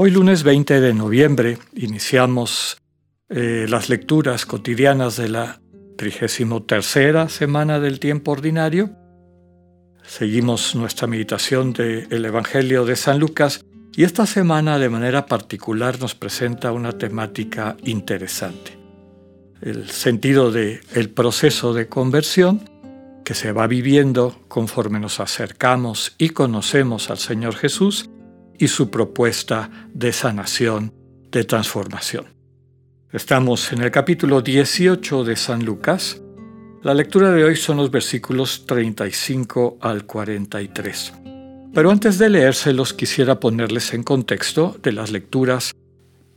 Hoy lunes 20 de noviembre iniciamos eh, las lecturas cotidianas de la 33 semana del tiempo ordinario. Seguimos nuestra meditación del Evangelio de San Lucas y esta semana de manera particular nos presenta una temática interesante. El sentido del el proceso de conversión que se va viviendo conforme nos acercamos y conocemos al Señor Jesús y su propuesta de sanación, de transformación. Estamos en el capítulo 18 de San Lucas. La lectura de hoy son los versículos 35 al 43. Pero antes de leérselos quisiera ponerles en contexto de las lecturas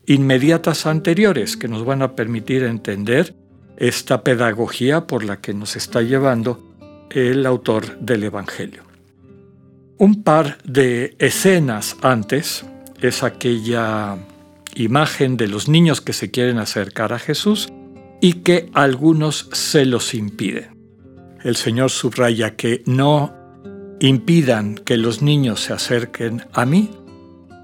inmediatas anteriores que nos van a permitir entender esta pedagogía por la que nos está llevando el autor del Evangelio. Un par de escenas antes es aquella imagen de los niños que se quieren acercar a Jesús y que algunos se los impiden. El Señor subraya que no impidan que los niños se acerquen a mí,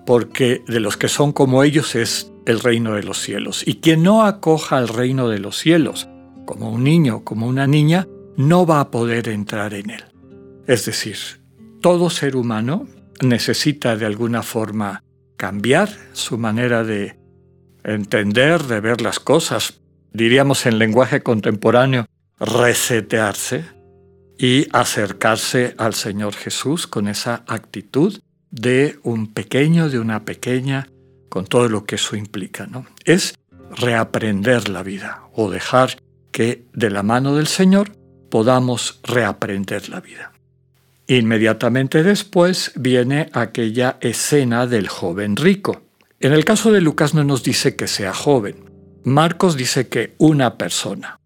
porque de los que son como ellos es el reino de los cielos. Y quien no acoja al reino de los cielos, como un niño, como una niña, no va a poder entrar en él. Es decir, todo ser humano necesita de alguna forma cambiar su manera de entender, de ver las cosas, diríamos en lenguaje contemporáneo, resetearse y acercarse al Señor Jesús con esa actitud de un pequeño, de una pequeña, con todo lo que eso implica. ¿no? Es reaprender la vida o dejar que de la mano del Señor podamos reaprender la vida. Inmediatamente después viene aquella escena del joven rico. En el caso de Lucas no nos dice que sea joven. Marcos dice que una persona.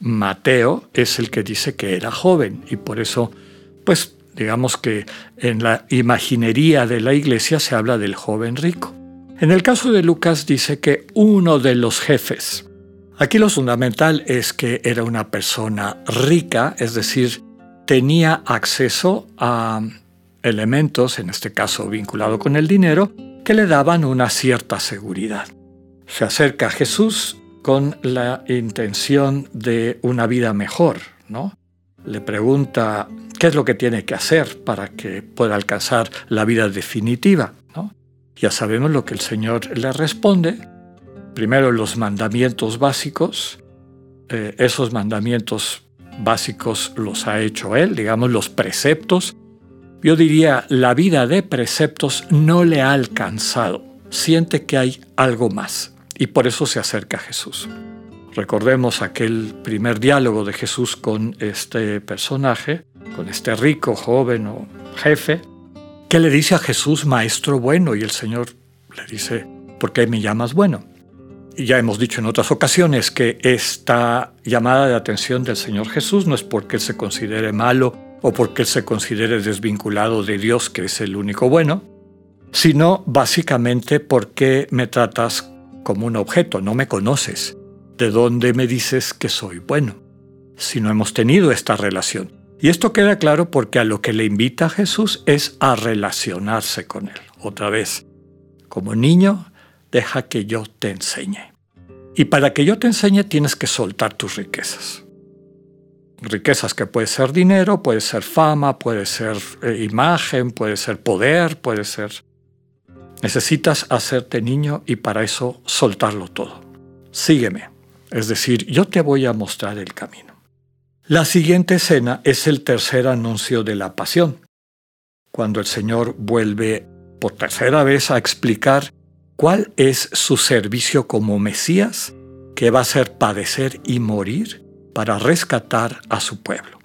Mateo es el que dice que era joven y por eso, pues digamos que en la imaginería de la iglesia se habla del joven rico. En el caso de Lucas dice que uno de los jefes, Aquí lo fundamental es que era una persona rica, es decir, tenía acceso a elementos, en este caso vinculado con el dinero, que le daban una cierta seguridad. Se acerca a Jesús con la intención de una vida mejor, ¿no? Le pregunta qué es lo que tiene que hacer para que pueda alcanzar la vida definitiva, ¿no? Ya sabemos lo que el Señor le responde, primero los mandamientos básicos, eh, esos mandamientos básicos los ha hecho él, digamos los preceptos. Yo diría, la vida de preceptos no le ha alcanzado, siente que hay algo más y por eso se acerca a Jesús. Recordemos aquel primer diálogo de Jesús con este personaje, con este rico joven o jefe, que le dice a Jesús, maestro bueno, y el Señor le dice, ¿por qué me llamas bueno? Ya hemos dicho en otras ocasiones que esta llamada de atención del Señor Jesús no es porque Él se considere malo o porque Él se considere desvinculado de Dios, que es el único bueno, sino básicamente porque me tratas como un objeto, no me conoces. ¿De dónde me dices que soy bueno? Si no hemos tenido esta relación. Y esto queda claro porque a lo que le invita a Jesús es a relacionarse con Él. Otra vez, como niño, deja que yo te enseñe. Y para que yo te enseñe tienes que soltar tus riquezas. Riquezas que puede ser dinero, puede ser fama, puede ser eh, imagen, puede ser poder, puede ser... Necesitas hacerte niño y para eso soltarlo todo. Sígueme. Es decir, yo te voy a mostrar el camino. La siguiente escena es el tercer anuncio de la pasión, cuando el Señor vuelve por tercera vez a explicar ¿Cuál es su servicio como Mesías que va a ser padecer y morir para rescatar a su pueblo?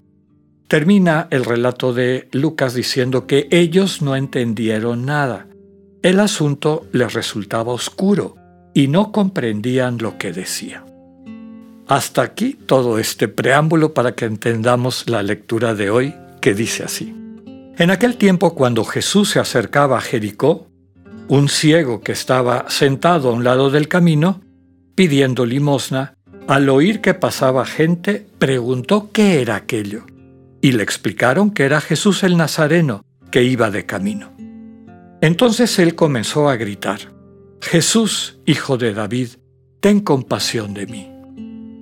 Termina el relato de Lucas diciendo que ellos no entendieron nada. El asunto les resultaba oscuro y no comprendían lo que decía. Hasta aquí todo este preámbulo para que entendamos la lectura de hoy que dice así. En aquel tiempo cuando Jesús se acercaba a Jericó, un ciego que estaba sentado a un lado del camino, pidiendo limosna, al oír que pasaba gente, preguntó qué era aquello, y le explicaron que era Jesús el Nazareno, que iba de camino. Entonces él comenzó a gritar, Jesús, hijo de David, ten compasión de mí.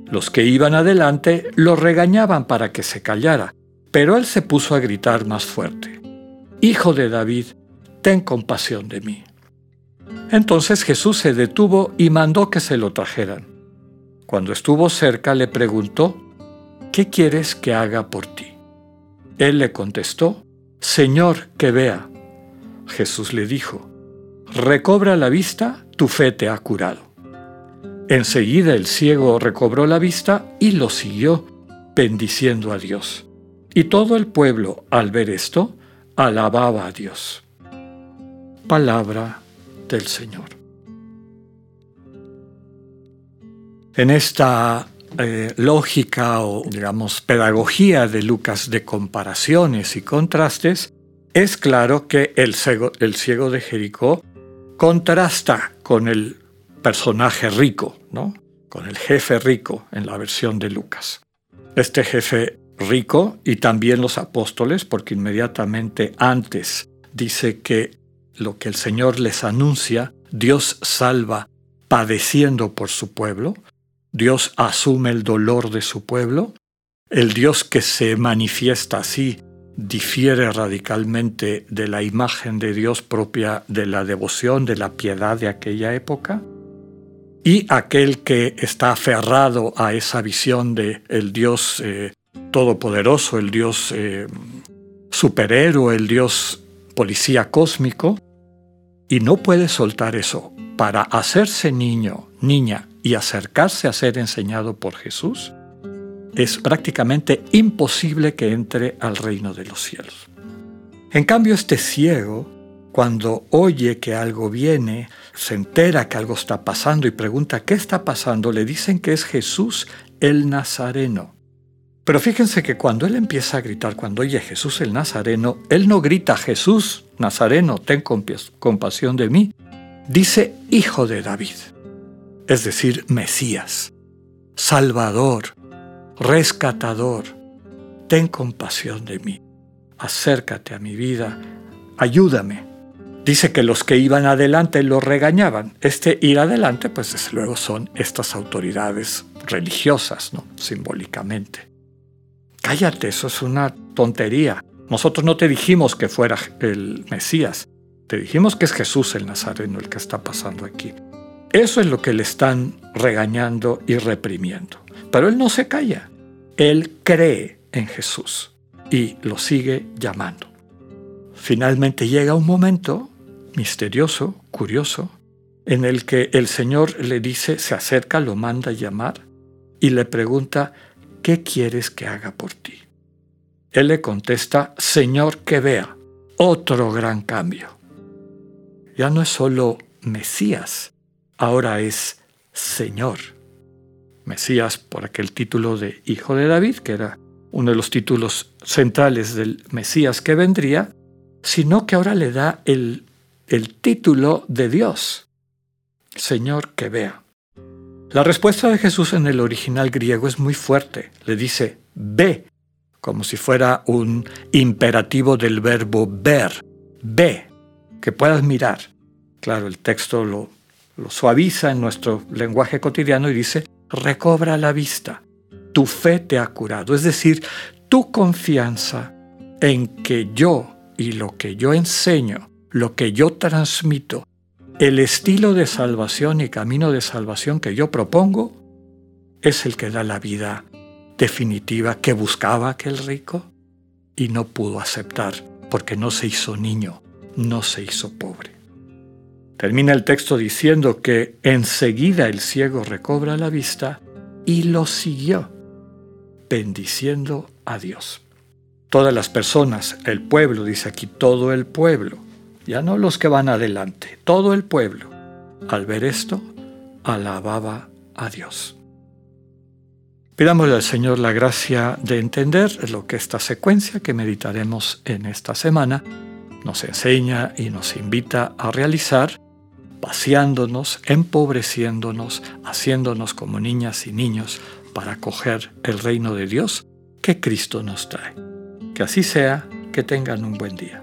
Los que iban adelante lo regañaban para que se callara, pero él se puso a gritar más fuerte. Hijo de David, ten compasión de mí. Entonces Jesús se detuvo y mandó que se lo trajeran. Cuando estuvo cerca le preguntó, ¿qué quieres que haga por ti? Él le contestó, Señor, que vea. Jesús le dijo, recobra la vista, tu fe te ha curado. Enseguida el ciego recobró la vista y lo siguió, bendiciendo a Dios. Y todo el pueblo, al ver esto, alababa a Dios. Palabra del Señor. En esta eh, lógica o, digamos, pedagogía de Lucas de comparaciones y contrastes, es claro que el el ciego de Jericó contrasta con el personaje rico, ¿no? Con el jefe rico en la versión de Lucas. Este jefe rico y también los apóstoles, porque inmediatamente antes dice que lo que el Señor les anuncia, Dios salva padeciendo por su pueblo, Dios asume el dolor de su pueblo, el Dios que se manifiesta así difiere radicalmente de la imagen de Dios propia de la devoción, de la piedad de aquella época, y aquel que está aferrado a esa visión de el Dios eh, todopoderoso, el Dios eh, superhéroe, el Dios policía cósmico, y no puede soltar eso para hacerse niño, niña y acercarse a ser enseñado por Jesús, es prácticamente imposible que entre al reino de los cielos. En cambio, este ciego, cuando oye que algo viene, se entera que algo está pasando y pregunta qué está pasando, le dicen que es Jesús el Nazareno. Pero fíjense que cuando él empieza a gritar, cuando oye Jesús el Nazareno, él no grita Jesús Nazareno, ten compasión de mí, dice Hijo de David, es decir, Mesías, Salvador, Rescatador, ten compasión de mí, acércate a mi vida, ayúdame. Dice que los que iban adelante lo regañaban. Este ir adelante, pues desde luego son estas autoridades religiosas, ¿no? Simbólicamente. Cállate, eso es una tontería. Nosotros no te dijimos que fuera el Mesías, te dijimos que es Jesús el Nazareno el que está pasando aquí. Eso es lo que le están regañando y reprimiendo. Pero él no se calla. Él cree en Jesús y lo sigue llamando. Finalmente llega un momento misterioso, curioso, en el que el Señor le dice, se acerca, lo manda a llamar y le pregunta, ¿qué quieres que haga por ti? Él le contesta, Señor, que vea. Otro gran cambio. Ya no es solo Mesías, ahora es Señor. Mesías por aquel título de Hijo de David, que era uno de los títulos centrales del Mesías que vendría, sino que ahora le da el, el título de Dios, Señor que vea. La respuesta de Jesús en el original griego es muy fuerte. Le dice, ve, como si fuera un imperativo del verbo ver, ve, que puedas mirar. Claro, el texto lo, lo suaviza en nuestro lenguaje cotidiano y dice, recobra la vista, tu fe te ha curado, es decir, tu confianza en que yo y lo que yo enseño, lo que yo transmito, el estilo de salvación y camino de salvación que yo propongo, es el que da la vida definitiva que buscaba aquel rico y no pudo aceptar porque no se hizo niño, no se hizo pobre. Termina el texto diciendo que enseguida el ciego recobra la vista y lo siguió, bendiciendo a Dios. Todas las personas, el pueblo, dice aquí todo el pueblo, ya no los que van adelante, todo el pueblo, al ver esto, alababa a Dios. Pidámosle al Señor la gracia de entender lo que esta secuencia que meditaremos en esta semana nos enseña y nos invita a realizar, vaciándonos, empobreciéndonos, haciéndonos como niñas y niños para acoger el reino de Dios que Cristo nos trae. Que así sea, que tengan un buen día.